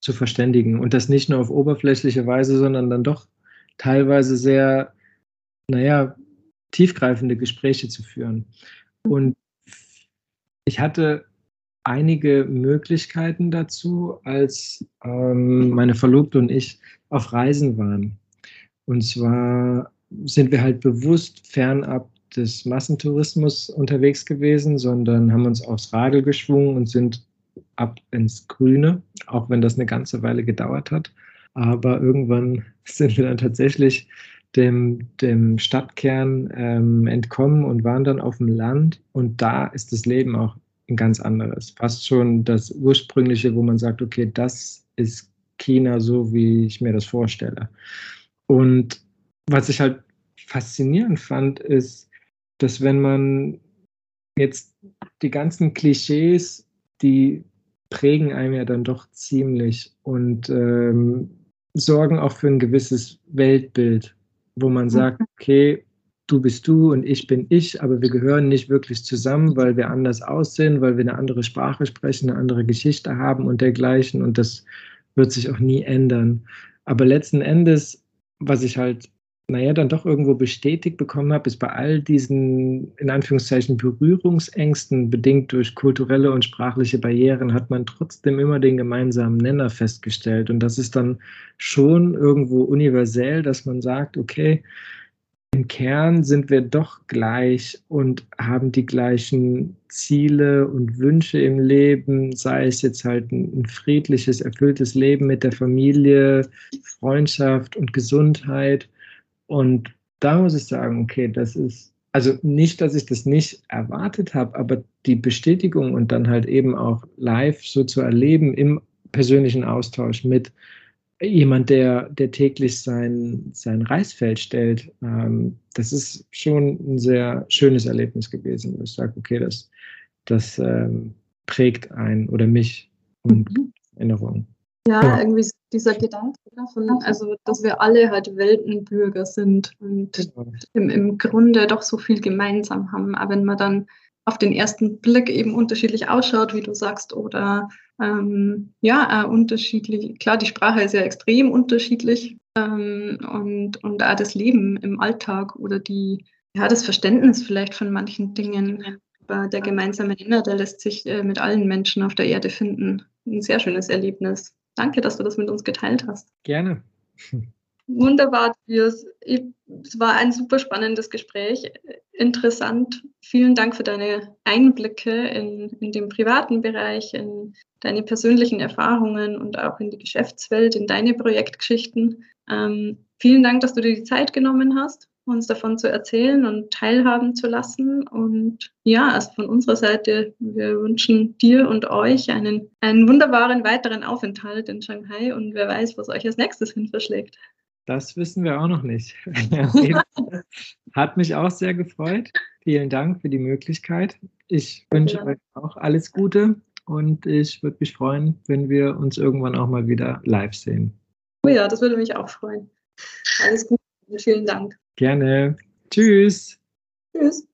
zu verständigen und das nicht nur auf oberflächliche Weise, sondern dann doch teilweise sehr, naja, tiefgreifende Gespräche zu führen. Und ich hatte einige Möglichkeiten dazu, als ähm, meine Verlobte und ich auf Reisen waren. Und zwar sind wir halt bewusst fernab des Massentourismus unterwegs gewesen, sondern haben uns aufs Radl geschwungen und sind ab ins Grüne, auch wenn das eine ganze Weile gedauert hat. Aber irgendwann sind wir dann tatsächlich dem, dem Stadtkern ähm, entkommen und waren dann auf dem Land. Und da ist das Leben auch ein ganz anderes. Fast schon das ursprüngliche, wo man sagt, okay, das ist China so, wie ich mir das vorstelle. Und was ich halt faszinierend fand, ist, dass wenn man jetzt die ganzen Klischees, die prägen einem ja dann doch ziemlich. Und ähm, sorgen auch für ein gewisses Weltbild, wo man sagt, okay, du bist du und ich bin ich, aber wir gehören nicht wirklich zusammen, weil wir anders aussehen, weil wir eine andere Sprache sprechen, eine andere Geschichte haben und dergleichen. Und das wird sich auch nie ändern. Aber letzten Endes, was ich halt naja, dann doch irgendwo bestätigt bekommen habe, ist bei all diesen, in Anführungszeichen, Berührungsängsten, bedingt durch kulturelle und sprachliche Barrieren, hat man trotzdem immer den gemeinsamen Nenner festgestellt. Und das ist dann schon irgendwo universell, dass man sagt, okay, im Kern sind wir doch gleich und haben die gleichen Ziele und Wünsche im Leben, sei es jetzt halt ein, friedliches, erfülltes Leben mit der Familie, Freundschaft und Gesundheit und da muss ich sagen, okay, das ist, also nicht, dass ich das nicht erwartet habe, aber die Bestätigung und dann halt eben auch live so zu erleben im persönlichen Austausch mit jemand, der, der täglich sein, sein Reisfeld stellt, ähm, das ist schon ein sehr schönes Erlebnis gewesen, ich sage, okay, das, das ähm, prägt ein oder mich und mhm. Erinnerungen. Ja, ja, irgendwie dieser Gedanke davon, also dass wir alle halt Weltenbürger sind und genau. im, im Grunde doch so viel gemeinsam haben. Aber wenn man dann auf den ersten Blick eben unterschiedlich ausschaut, wie du sagst, oder ähm, ja, äh, unterschiedlich, klar, die Sprache ist ja extrem unterschiedlich ähm, und, und auch das Leben im Alltag oder die, ja, das Verständnis vielleicht von manchen Dingen. Aber der gemeinsame Nenner, der lässt sich äh, mit allen Menschen auf der Erde finden. Ein sehr schönes Erlebnis. Danke, dass du das mit uns geteilt hast. Gerne. Wunderbar, Tobias. Es war ein super spannendes Gespräch. Interessant. Vielen Dank für deine Einblicke in, in den privaten Bereich, in deine persönlichen Erfahrungen und auch in die Geschäftswelt, in deine Projektgeschichten. Ähm, vielen Dank, dass du dir die Zeit genommen hast uns davon zu erzählen und teilhaben zu lassen. Und ja, also von unserer Seite, wir wünschen dir und euch einen, einen wunderbaren weiteren Aufenthalt in Shanghai und wer weiß, was euch als nächstes hin verschlägt. Das wissen wir auch noch nicht. Hat mich auch sehr gefreut. Vielen Dank für die Möglichkeit. Ich wünsche ja. euch auch alles Gute und ich würde mich freuen, wenn wir uns irgendwann auch mal wieder live sehen. Oh ja, das würde mich auch freuen. Alles Gute vielen Dank. Gerne. Tschüss. Tschüss.